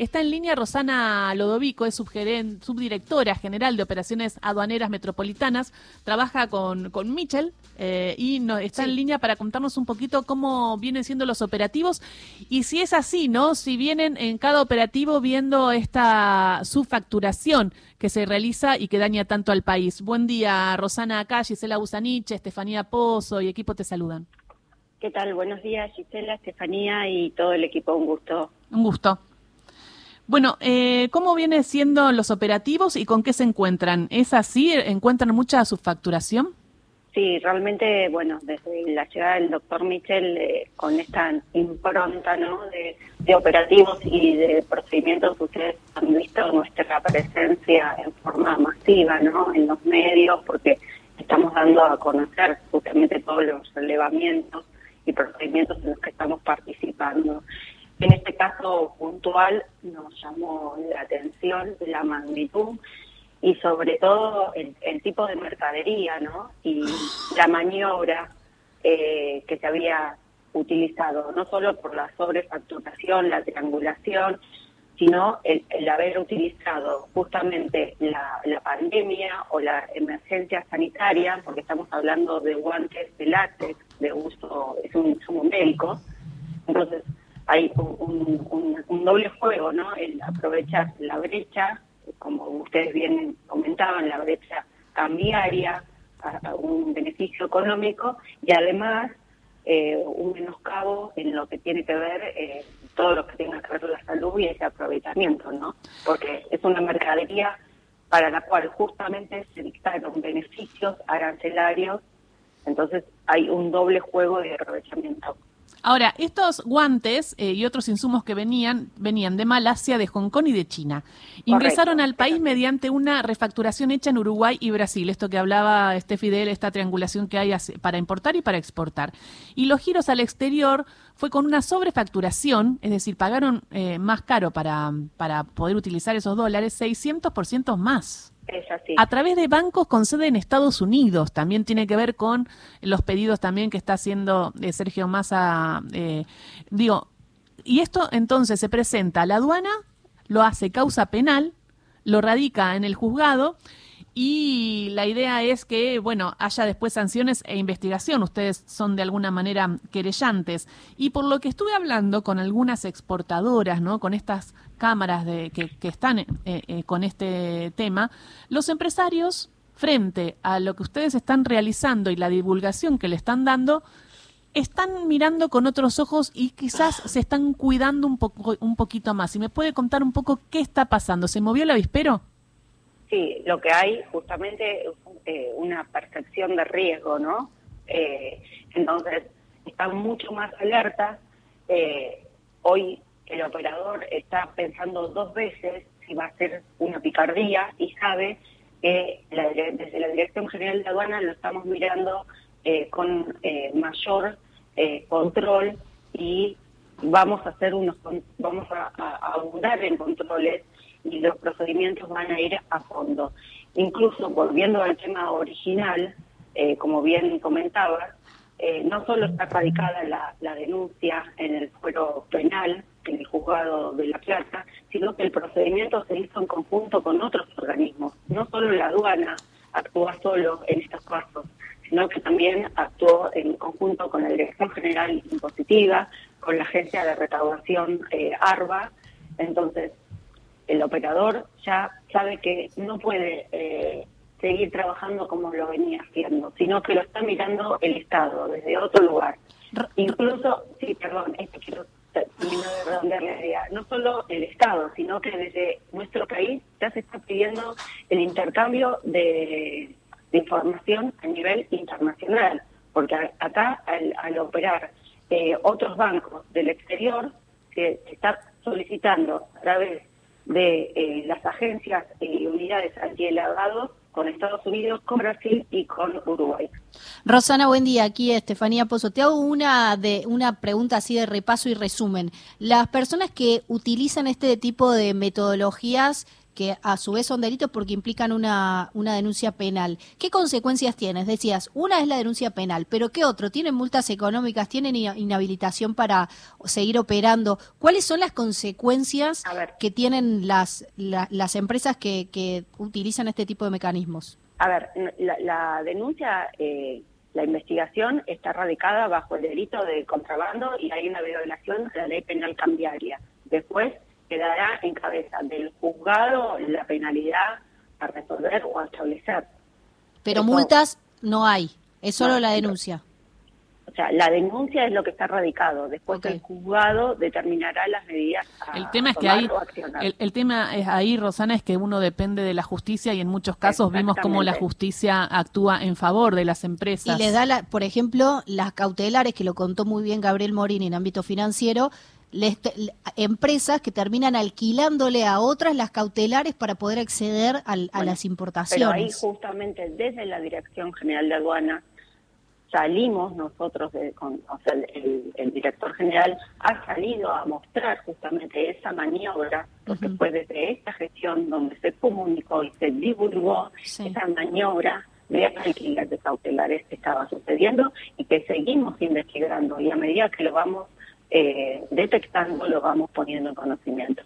Está en línea Rosana Lodovico, es subdirectora general de operaciones aduaneras metropolitanas, trabaja con, con Michel eh, y no, está en línea para contarnos un poquito cómo vienen siendo los operativos y si es así, ¿no? Si vienen en cada operativo viendo esta subfacturación que se realiza y que daña tanto al país. Buen día, Rosana acá, Gisela Busaniche, Estefanía Pozo y equipo te saludan. ¿Qué tal? Buenos días, Gisela, Estefanía y todo el equipo. Un gusto. Un gusto. Bueno, eh, ¿cómo vienen siendo los operativos y con qué se encuentran? ¿Es así? ¿Encuentran mucha subfacturación? Sí, realmente, bueno, desde la llegada del doctor Michel, eh, con esta impronta ¿no? de, operativos y de procedimientos, ustedes han visto nuestra presencia en forma masiva ¿no? en los medios, porque estamos dando a conocer justamente todos los relevamientos y procedimientos en los que estamos participando. En este caso puntual nos llamó la atención la magnitud y sobre todo el, tipo de mercadería, ¿no? Y la maniobra eh, que se había utilizado, no solo por la sobrefacturación, la triangulación, sino el, haber utilizado justamente la, la, pandemia o la emergencia sanitaria, porque estamos hablando de guantes de látex de uso, es un insumo médico. Entonces, hay un, doble juego, ¿no? El aprovechar la brecha, como ustedes bien comentaban, la brecha cambiaria a, un beneficio económico y además eh, un menoscabo en lo que tiene que ver eh, todo lo que tenga que ver con la salud y ese aprovechamiento, ¿no? Porque es una mercadería para la cual justamente se dictaron beneficios arancelarios, entonces hay un doble juego de aprovechamiento. Ahora, estos guantes eh, y otros insumos que venían, venían de Malasia, de Hong Kong y de China. Ingresaron al país mediante una refacturación hecha en Uruguay y Brasil. Esto que hablaba este Fidel, esta triangulación que hay para importar y para exportar. Y los giros al exterior fue con una sobrefacturación, es decir, pagaron eh, más caro para, para poder utilizar esos dólares, 600% más. A través de bancos con sede en Estados Unidos. También tiene que ver con los pedidos también que está haciendo eh, Sergio Massa. Eh, digo, y esto entonces se presenta a la aduana, lo hace causa penal, lo radica en el juzgado y la idea es que, bueno, haya después sanciones e investigación. Ustedes son de alguna manera querellantes. Y por lo que estuve hablando con algunas exportadoras, ¿no? Con estas cámaras de, que, están eh, eh, con este tema, los empresarios, frente a lo que ustedes están realizando y la divulgación que le están dando, están mirando con otros ojos y quizás se están cuidando un, poco, un poquito más. ¿Y me puede contar un poco qué está pasando? ¿Se movió el avispero? Sí, lo que hay justamente es eh, una percepción de riesgo, ¿no? Eh, entonces, están mucho más alertas. Eh, hoy el operador está pensando dos veces si va a ser una picardía y sabe que desde la Dirección General de Aduana lo estamos mirando con mayor control y vamos a hacer unos vamos a, a abundar en controles y los procedimientos van a ir a fondo. Incluso volviendo al tema original, eh, como bien comentaba, eh, no solo está radicada la, la, denuncia en el fuero penal, en el juzgado de La Plata, sino que el procedimiento se hizo en conjunto con otros organismos. No solo la aduana actúa solo en estos casos, sino que también actuó en conjunto con la Dirección General Impositiva, con la Agencia de Recaudación eh, ARBA. Entonces, el operador ya sabe que no puede eh, seguir trabajando como lo venía haciendo, sino que lo está mirando el Estado desde otro lugar. Incluso, sí, perdón, esto quiero terminar de redondear la idea, no solo el Estado, sino que desde nuestro país ya se está pidiendo el intercambio de, información a nivel internacional, porque acá al, operar eh, otros bancos del exterior, se está solicitando a través de eh, las agencias y unidades antiheladados con Estados Unidos, con Brasil y con Uruguay. Rosana, buen día. Aquí Estefanía Pozo. Te hago una de una pregunta así de repaso y resumen. Las personas que utilizan este tipo de metodologías que a su vez son delitos porque implican una, una denuncia penal. ¿Qué consecuencias tienes? Decías, una es la denuncia penal, pero ¿qué otro? ¿Tienen multas económicas? ¿Tienen inhabilitación para seguir operando? ¿Cuáles son las consecuencias que tienen las, las empresas que, que utilizan este tipo de mecanismos? A ver, la, denuncia, eh, la investigación está radicada bajo el delito de contrabando y hay una violación de la ley penal cambiaria. Después quedará en cabeza del juzgado la penalidad a resolver o a establecer. Pero multas no hay, es solo la denuncia. O sea, la denuncia es lo que está radicado. Después el juzgado determinará las medidas. el tema es que ahí, el, tema es ahí, Rosana, es que uno depende de la justicia y en muchos casos vimos cómo la justicia actúa en favor de las empresas. Y les da, la, por ejemplo, las cautelares que lo contó muy bien Gabriel Morín en ámbito financiero empresas que terminan alquilándole a otras las cautelares para poder acceder a las importaciones. Pero ahí justamente desde la Dirección General de Aduana salimos nosotros, con, o sea, el, director general ha salido a mostrar justamente esa maniobra, porque fue desde esta gestión donde se comunicó y se divulgó esa maniobra de alquiler de cautelares que estaba sucediendo y que seguimos investigando. Y a medida que lo vamos eh, detectando, lo vamos poniendo en conocimiento.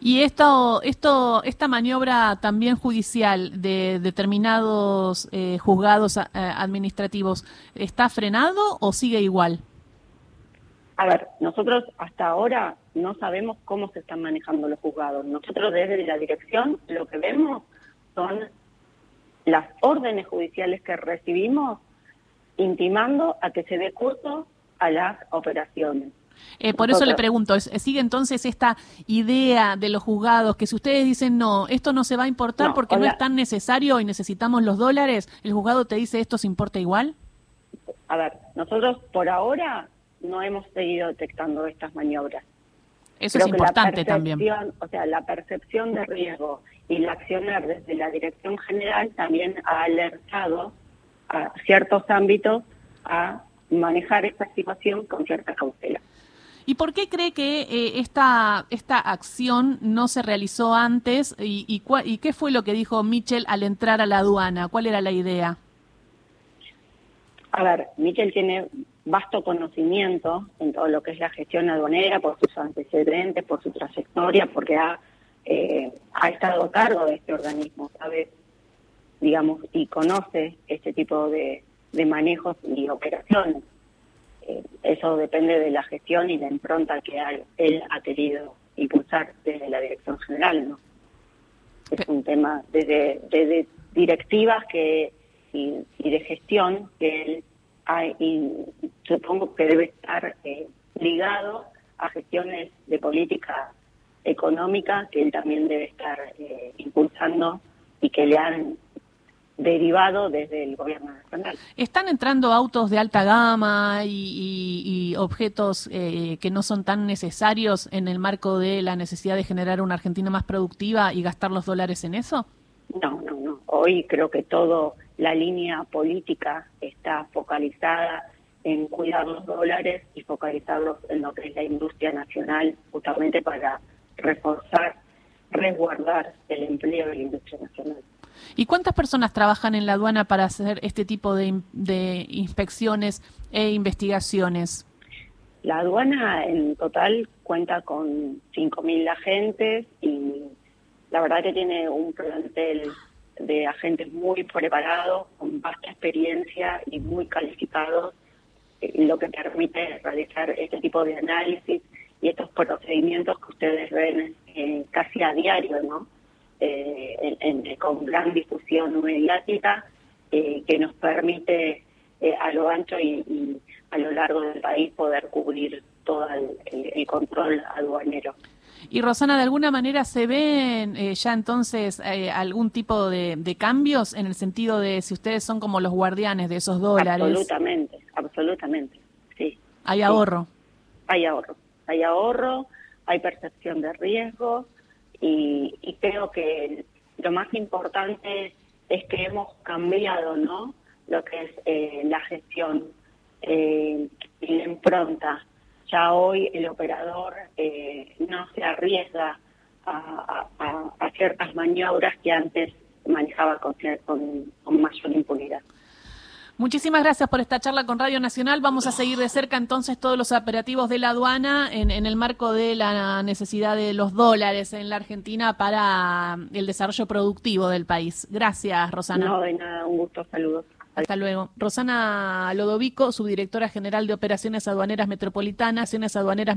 Y esto, esto, esta maniobra también judicial de determinados eh, juzgados eh, administrativos, ¿está frenado o sigue igual? A ver, nosotros hasta ahora no sabemos cómo se están manejando los juzgados. Nosotros desde la dirección lo que vemos son las órdenes judiciales que recibimos intimando a que se dé curso a las operaciones. Eh, por eso le pregunto, ¿sigue entonces esta idea de los juzgados que si ustedes dicen no, esto no se va a importar porque no es tan necesario y necesitamos los dólares, el juzgado te dice esto se importa igual? A ver, nosotros por ahora no hemos seguido detectando estas maniobras. Eso es importante también. O sea, la percepción de riesgo y el accionar desde la Dirección General también ha alertado a ciertos ámbitos a manejar esta situación con cierta cautela. ¿Y por qué cree que eh, esta, esta acción no se realizó antes y, y, qué fue lo que dijo Mitchell al entrar a la aduana? ¿Cuál era la idea? A ver, Mitchell tiene vasto conocimiento en todo lo que es la gestión aduanera, por sus antecedentes, por su trayectoria, porque ha, eh, ha estado a cargo de este organismo, sabe, digamos, y conoce este tipo de, de manejos y operaciones. Eh, eso depende de la gestión y la impronta que él ha querido impulsar desde la dirección general, ¿no? Es un tema desde, directivas que y, de gestión que él ha, y supongo que debe estar eh, ligado a gestiones de política económica que él también debe estar eh, impulsando y que le han derivado desde el gobierno nacional. ¿Están entrando autos de alta gama y, objetos eh, que no son tan necesarios en el marco de la necesidad de generar una Argentina más productiva y gastar los dólares en eso? No, no, no. Hoy creo que toda la línea política está focalizada en cuidar los dólares y focalizarlos en lo que es la industria nacional, justamente para reforzar, resguardar el empleo de la industria nacional. ¿Y cuántas personas trabajan en la aduana para hacer este tipo de, inspecciones e investigaciones? La aduana en total cuenta con 5.000 agentes y la verdad que tiene un plantel de agentes muy preparados, con vasta experiencia y muy calificados, eh, lo que permite realizar este tipo de análisis y estos procedimientos que ustedes ven eh, casi a diario, ¿no? Eh, con gran difusión mediática eh, que nos permite eh, a lo ancho y, a lo largo del país poder cubrir todo el, control aduanero. Y Rosana, ¿de alguna manera se ven ya entonces algún tipo de, cambios en el sentido de si ustedes son como los guardianes de esos dólares? Absolutamente, absolutamente, sí. ¿Hay ahorro? Hay ahorro, hay ahorro, hay percepción de riesgo, y, creo que lo más importante es que hemos cambiado no lo que es eh, la gestión eh, y la impronta ya hoy el operador eh, no se arriesga a, ciertas maniobras que antes manejaba con, con mayor impunidad. Muchísimas gracias por esta charla con Radio Nacional. Vamos a seguir de cerca entonces todos los operativos de la aduana en, el marco de la necesidad de los dólares en la Argentina para el desarrollo productivo del país. Gracias, Rosana. No, de nada, un gusto, saludos. Hasta luego. Rosana Lodovico, subdirectora general de Operaciones Aduaneras Metropolitanas, Aduaneras Metropolitanas.